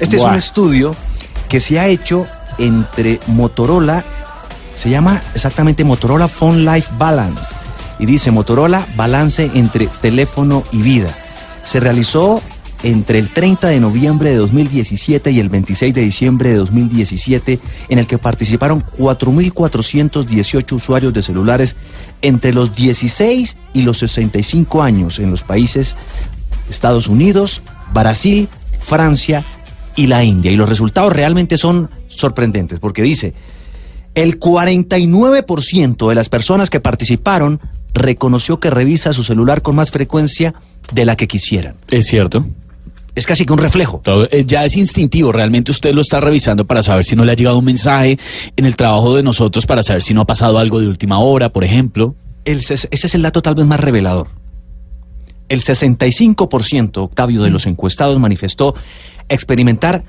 Este es un estudio que se ha hecho entre Motorola, se llama exactamente Motorola Phone Life Balance, y dice Motorola Balance entre teléfono y vida. Se realizó entre el 30 de noviembre de 2017 y el 26 de diciembre de 2017, en el que participaron 4.418 usuarios de celulares entre los 16 y los 65 años en los países Estados Unidos, Brasil, Francia y la India. Y los resultados realmente son sorprendentes, porque dice, el 49% de las personas que participaron reconoció que revisa su celular con más frecuencia de la que quisieran. Es cierto. Es casi que un reflejo. Eh, ya es instintivo, realmente usted lo está revisando para saber si no le ha llegado un mensaje en el trabajo de nosotros, para saber si no ha pasado algo de última hora, por ejemplo. ese es el dato tal vez más revelador. El 65%, Octavio, de los encuestados manifestó experimentar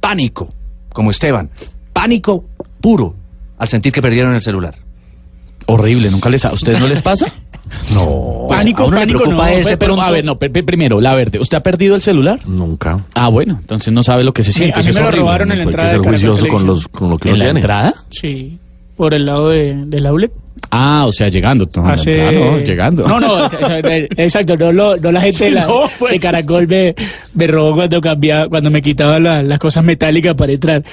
pánico, como Esteban, pánico puro al sentir que perdieron el celular. Horrible, nunca les a ustedes no les pasa? No. Pues pánico, pánico, no. Ese pero, a ver, no, primero, la verde. ¿Usted ha perdido el celular? Nunca. Ah, bueno, entonces no sabe lo que se siente. A mí me lo robaron en la entrada. Hay que ser juicioso con, los, con lo que ¿En la entrada? Sí, por el lado de, del outlet. Ah, o sea, llegando. Hace... no, llegando. No, no, exacto. No, no, la gente de, la, pues. de Caracol me, me robó cuando cambiaba, cuando me quitaba las cosas metálicas para entrar.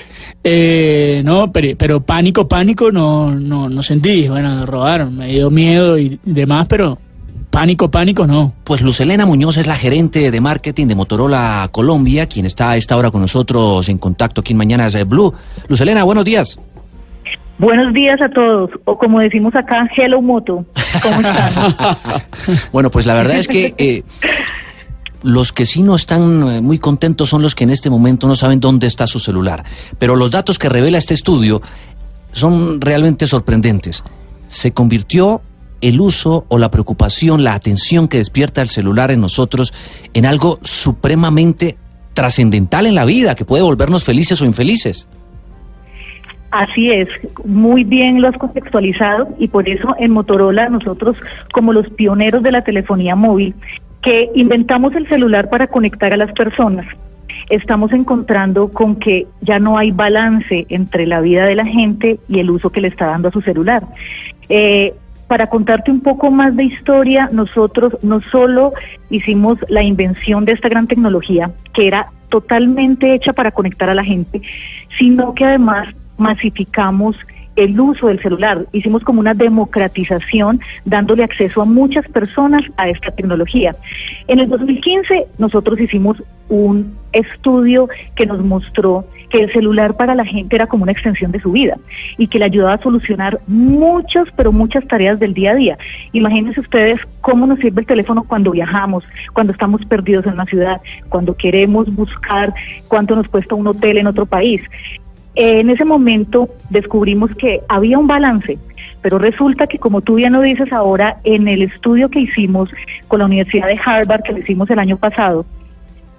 Eh, no, pero, pero, pánico, pánico no, no, no sentí. Bueno, me robaron, me dio miedo y demás, pero pánico, pánico no. Pues Lucelena Muñoz es la gerente de marketing de Motorola Colombia, quien está a esta hora con nosotros en contacto aquí en Mañanas Blue. Lucelena, buenos días. Buenos días a todos, o como decimos acá, hello moto. ¿Cómo están? bueno, pues la verdad es que eh, los que sí no están eh, muy contentos son los que en este momento no saben dónde está su celular. Pero los datos que revela este estudio son realmente sorprendentes. Se convirtió el uso o la preocupación, la atención que despierta el celular en nosotros en algo supremamente trascendental en la vida, que puede volvernos felices o infelices. Así es, muy bien lo has contextualizado y por eso en Motorola nosotros como los pioneros de la telefonía móvil que inventamos el celular para conectar a las personas, estamos encontrando con que ya no hay balance entre la vida de la gente y el uso que le está dando a su celular. Eh, para contarte un poco más de historia, nosotros no solo hicimos la invención de esta gran tecnología, que era totalmente hecha para conectar a la gente, sino que además masificamos el uso del celular. Hicimos como una democratización dándole acceso a muchas personas a esta tecnología. En el 2015 nosotros hicimos un estudio que nos mostró que el celular para la gente era como una extensión de su vida y que le ayudaba a solucionar muchas, pero muchas tareas del día a día. Imagínense ustedes cómo nos sirve el teléfono cuando viajamos, cuando estamos perdidos en una ciudad, cuando queremos buscar cuánto nos cuesta un hotel en otro país. En ese momento descubrimos que había un balance, pero resulta que como tú ya no dices ahora, en el estudio que hicimos con la Universidad de Harvard, que lo hicimos el año pasado,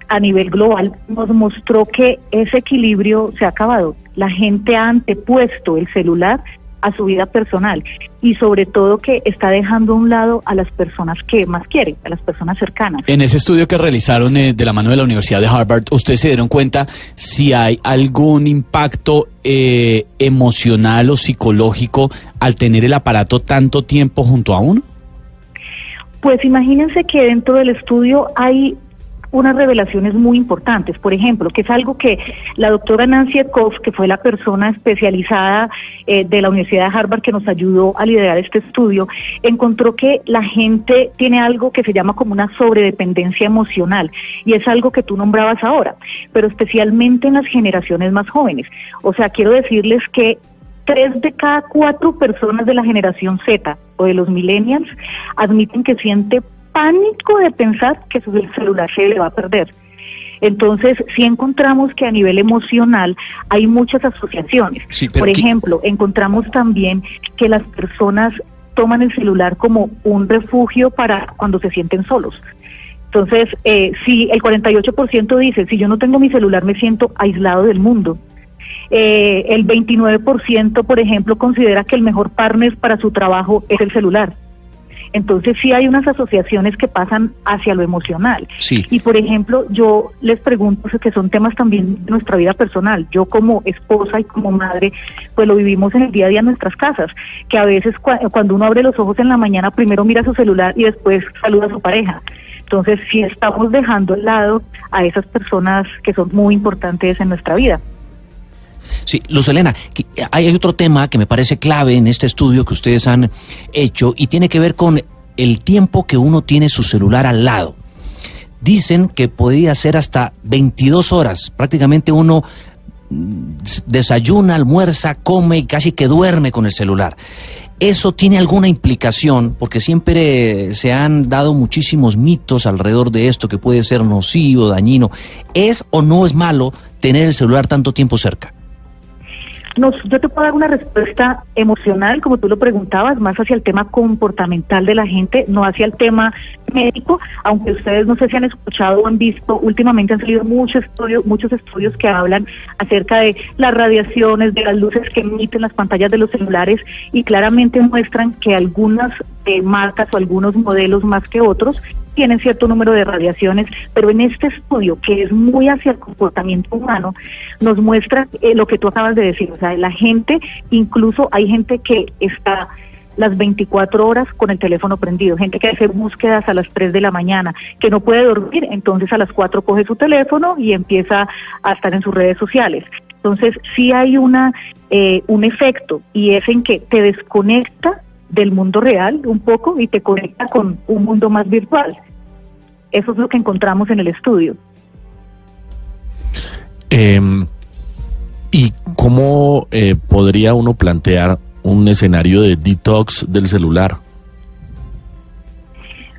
a nivel global, nos mostró que ese equilibrio se ha acabado. La gente ha antepuesto el celular a su vida personal y sobre todo que está dejando a un lado a las personas que más quieren, a las personas cercanas. En ese estudio que realizaron eh, de la mano de la Universidad de Harvard, ¿ustedes se dieron cuenta si hay algún impacto eh, emocional o psicológico al tener el aparato tanto tiempo junto a uno? Pues imagínense que dentro del estudio hay unas revelaciones muy importantes. Por ejemplo, que es algo que la doctora Nancy Etkoff, que fue la persona especializada eh, de la Universidad de Harvard que nos ayudó a liderar este estudio, encontró que la gente tiene algo que se llama como una sobredependencia emocional y es algo que tú nombrabas ahora, pero especialmente en las generaciones más jóvenes. O sea, quiero decirles que tres de cada cuatro personas de la generación Z o de los millennials admiten que siente pánico de pensar que su celular se le va a perder. Entonces, sí encontramos que a nivel emocional hay muchas asociaciones. Por ejemplo, encontramos también que las personas toman el celular como un refugio para cuando se sienten solos. Entonces, eh, si el 48% dice, si yo no tengo mi celular me siento aislado del mundo. Eh, el 29%, por ejemplo, considera que el mejor partner para su trabajo es el celular. Entonces sí hay unas asociaciones que pasan hacia lo emocional. Y por ejemplo, yo les pregunto, que son temas también de nuestra vida personal. Yo como esposa y como madre, pues lo vivimos en el día a día en nuestras casas, que a veces cuando uno abre los ojos en la mañana, primero mira su celular y después saluda a su pareja. Entonces sí estamos dejando al lado a esas personas que son muy importantes en nuestra vida. Sí, Luz Elena, hay otro tema que me parece clave en este estudio que ustedes han hecho y tiene que ver con el tiempo que uno tiene su celular al lado. Dicen que podía ser hasta 22 horas, prácticamente uno mm, desayuna, almuerza, come y casi que duerme con el celular. ¿Eso tiene alguna implicación? Porque siempre se han dado muchísimos mitos alrededor de esto que puede ser nocivo, dañino. ¿Es o no es malo tener el celular tanto tiempo cerca? Yo te puedo dar una respuesta emocional, como tú lo preguntabas, más hacia el tema comportamental de la gente, no hacia el tema médico, aunque ustedes no sé si han escuchado o han visto, últimamente han salido muchos estudios, muchos estudios que hablan acerca de las radiaciones, de las luces que emiten las pantallas de los celulares y claramente muestran que algunas eh, marcas o algunos modelos más que otros tienen cierto número de radiaciones, pero en este estudio, que es muy hacia el comportamiento humano, nos muestra eh, lo que tú acabas de decir, o sea, la gente, incluso hay gente que está las 24 horas con el teléfono prendido, gente que hace búsquedas a las 3 de la mañana, que no puede dormir, entonces a las 4 coge su teléfono y empieza a estar en sus redes sociales. Entonces sí hay una eh, un efecto y es en que te desconecta del mundo real un poco y te conecta con un mundo más virtual. Eso es lo que encontramos en el estudio. Em, ¿Y cómo eh, podría uno plantear un escenario de detox del celular?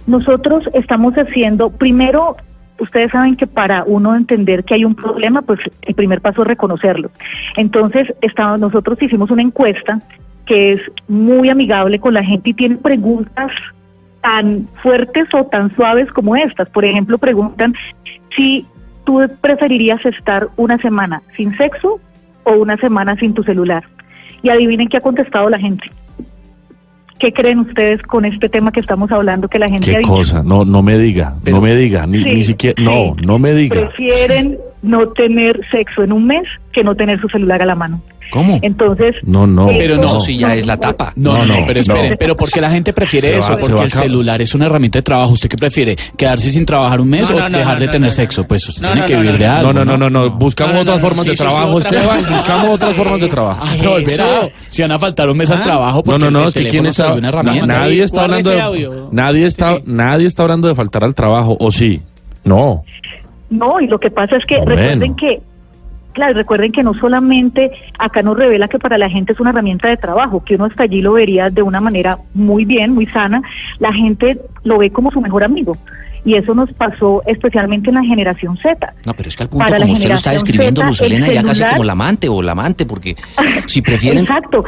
Nosotros estamos haciendo, primero, ustedes saben que para uno entender que hay un problema, pues el primer paso es reconocerlo. Entonces, estamos, nosotros hicimos una encuesta que es muy amigable con la gente y tiene preguntas tan fuertes o tan suaves como estas. Por ejemplo, preguntan si tú preferirías estar una semana sin sexo o una semana sin tu celular. Y adivinen qué ha contestado la gente. ¿Qué creen ustedes con este tema que estamos hablando que la gente ¿Qué ha cosa? No, no me diga, no me diga, ni, ni siquiera, no, no me diga. Prefieren no tener sexo en un mes que no tener su celular a la mano. ¿Cómo? Entonces, no, no, pero no, si ya es la tapa. No, no, pero espere, pero porque la gente prefiere eso, porque el celular es una herramienta de trabajo. ¿Usted qué prefiere? ¿Quedarse sin trabajar un mes o dejar de tener sexo? Pues usted tiene que vivir de algo. No, no, no, no, buscamos otras formas de trabajo, Esteban, buscamos otras formas de trabajo. Si van a faltar un mes al trabajo, no, no, no, es que quién está, nadie está hablando de, nadie está, nadie está hablando de faltar al trabajo, o sí, no. No, y lo que pasa es que recuerden que Claro, recuerden que no solamente acá nos revela que para la gente es una herramienta de trabajo, que uno hasta allí lo vería de una manera muy bien, muy sana, la gente lo ve como su mejor amigo. Y eso nos pasó especialmente en la generación Z. No, pero es que al punto, como usted lo está describiendo, Luz Elena, ya casi como la amante o la amante, porque si prefieren... Exacto.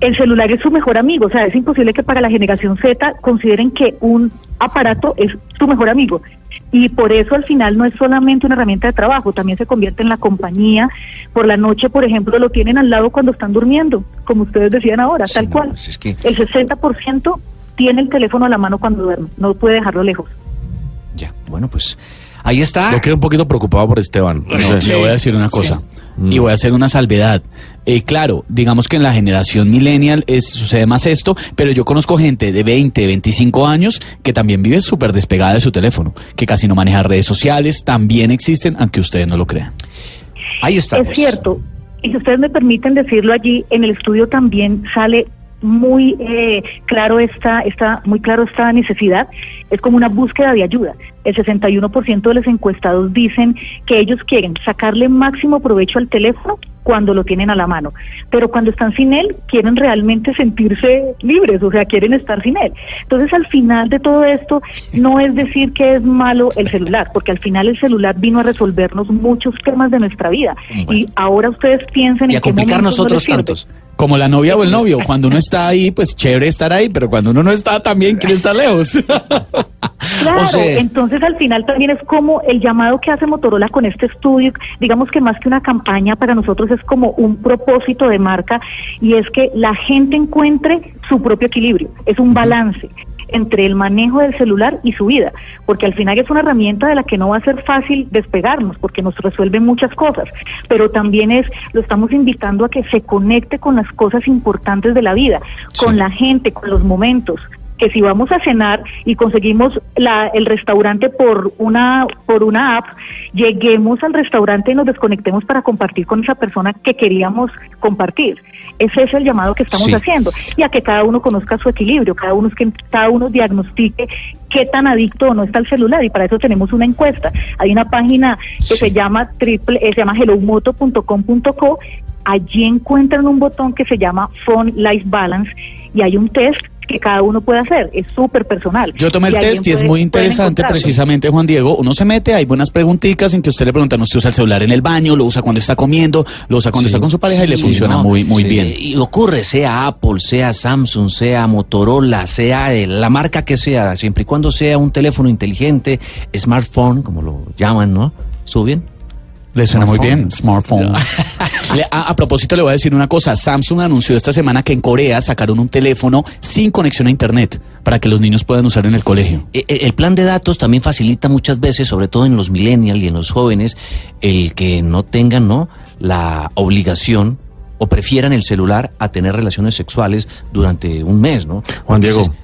El celular es su mejor amigo, o sea, es imposible que para la generación Z consideren que un aparato es su mejor amigo. Y por eso al final no es solamente una herramienta de trabajo, también se convierte en la compañía. Por la noche, por ejemplo, lo tienen al lado cuando están durmiendo, como ustedes decían ahora, tal cual. Pues el 60% tiene el teléfono a la mano cuando duerme, no puede dejarlo lejos. Ya, bueno, pues ahí está. Yo quedo un poquito preocupado por Esteban. le voy a decir una cosa. Y voy a hacer una salvedad. Eh, claro, digamos que en la generación millennial es, sucede más esto, pero yo conozco gente de 20, 25 años que también vive súper despegada de su teléfono, que casi no maneja redes sociales, también existen, aunque ustedes no lo crean. Ahí está. Es cierto. Y si ustedes me permiten decirlo allí, en el estudio también sale muy eh, claro esta, esta, muy claro esta necesidad, es como una búsqueda de ayuda. El 61% de los encuestados dicen que ellos quieren sacarle máximo provecho al teléfono cuando lo tienen a la mano, pero cuando están sin él quieren realmente sentirse libres, o sea, quieren estar sin él. Entonces, al final de todo esto, no es decir que es malo el celular, porque al final el celular vino a resolvernos muchos temas de nuestra vida. Y ahora ustedes piensen y en a complicarnos otros tantos. Como la novia o el novio, cuando uno está ahí, pues chévere estar ahí, pero cuando uno no está, también quiere estar lejos. Claro, entonces al final también es como el llamado que hace Motorola con este estudio, digamos que más que una campaña para nosotros es como un propósito de marca y es que la gente encuentre su propio equilibrio, es un balance entre el manejo del celular y su vida, porque al final es una herramienta de la que no va a ser fácil despegarnos, porque nos resuelve muchas cosas, pero también es, lo estamos invitando a que se conecte con las cosas importantes de la vida, con la gente, con los momentos, que si vamos a cenar y conseguimos la, el restaurante por una, por una app, lleguemos al restaurante y nos desconectemos para compartir con esa persona que queríamos compartir. Ese es el llamado que estamos haciendo. Y a que cada uno conozca su equilibrio, cada uno, que cada uno diagnostique qué tan adicto o no está el celular y para eso tenemos una encuesta. Hay una página que se llama triple, eh, se llama hellomoto.com.co. Allí encuentran un botón que se llama Phone Life Balance y hay un test que cada uno puede hacer, es súper personal. Yo tomé el test y es muy interesante precisamente, Juan Diego, uno se mete, hay buenas preguntitas en que usted le pregunta, ¿no usted usa el celular en el baño, lo usa cuando está comiendo, lo usa cuando está con su pareja y le funciona muy, muy bien? Y ocurre, sea Apple, sea Samsung, sea Motorola, sea la marca que sea, siempre y cuando sea un teléfono inteligente, smartphone, como lo llaman, ¿no? ¿Suben? Le suena muy bien, smartphone. a, propósito, le voy a decir una cosa. Samsung anunció esta semana que en Corea sacaron un teléfono sin conexión a Internet para que los niños puedan usar en el colegio. E, e, el, plan de datos también facilita muchas veces, sobre todo en los millennials y en los jóvenes, el que no tengan ¿no? la obligación o prefieran el celular a tener relaciones sexuales durante un mes, ¿no? Juan Diego.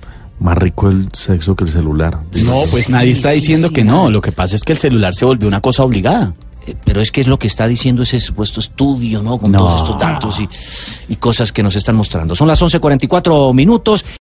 más rico el sexo que el celular. No, pues nadie está diciendo que no. Lo que pasa es que el celular se volvió una cosa obligada. Eh, pero es que es lo que está diciendo ese supuesto estudio, ¿no? Con todos estos datos y, y cosas que nos están mostrando. Son las 11.44 minutos.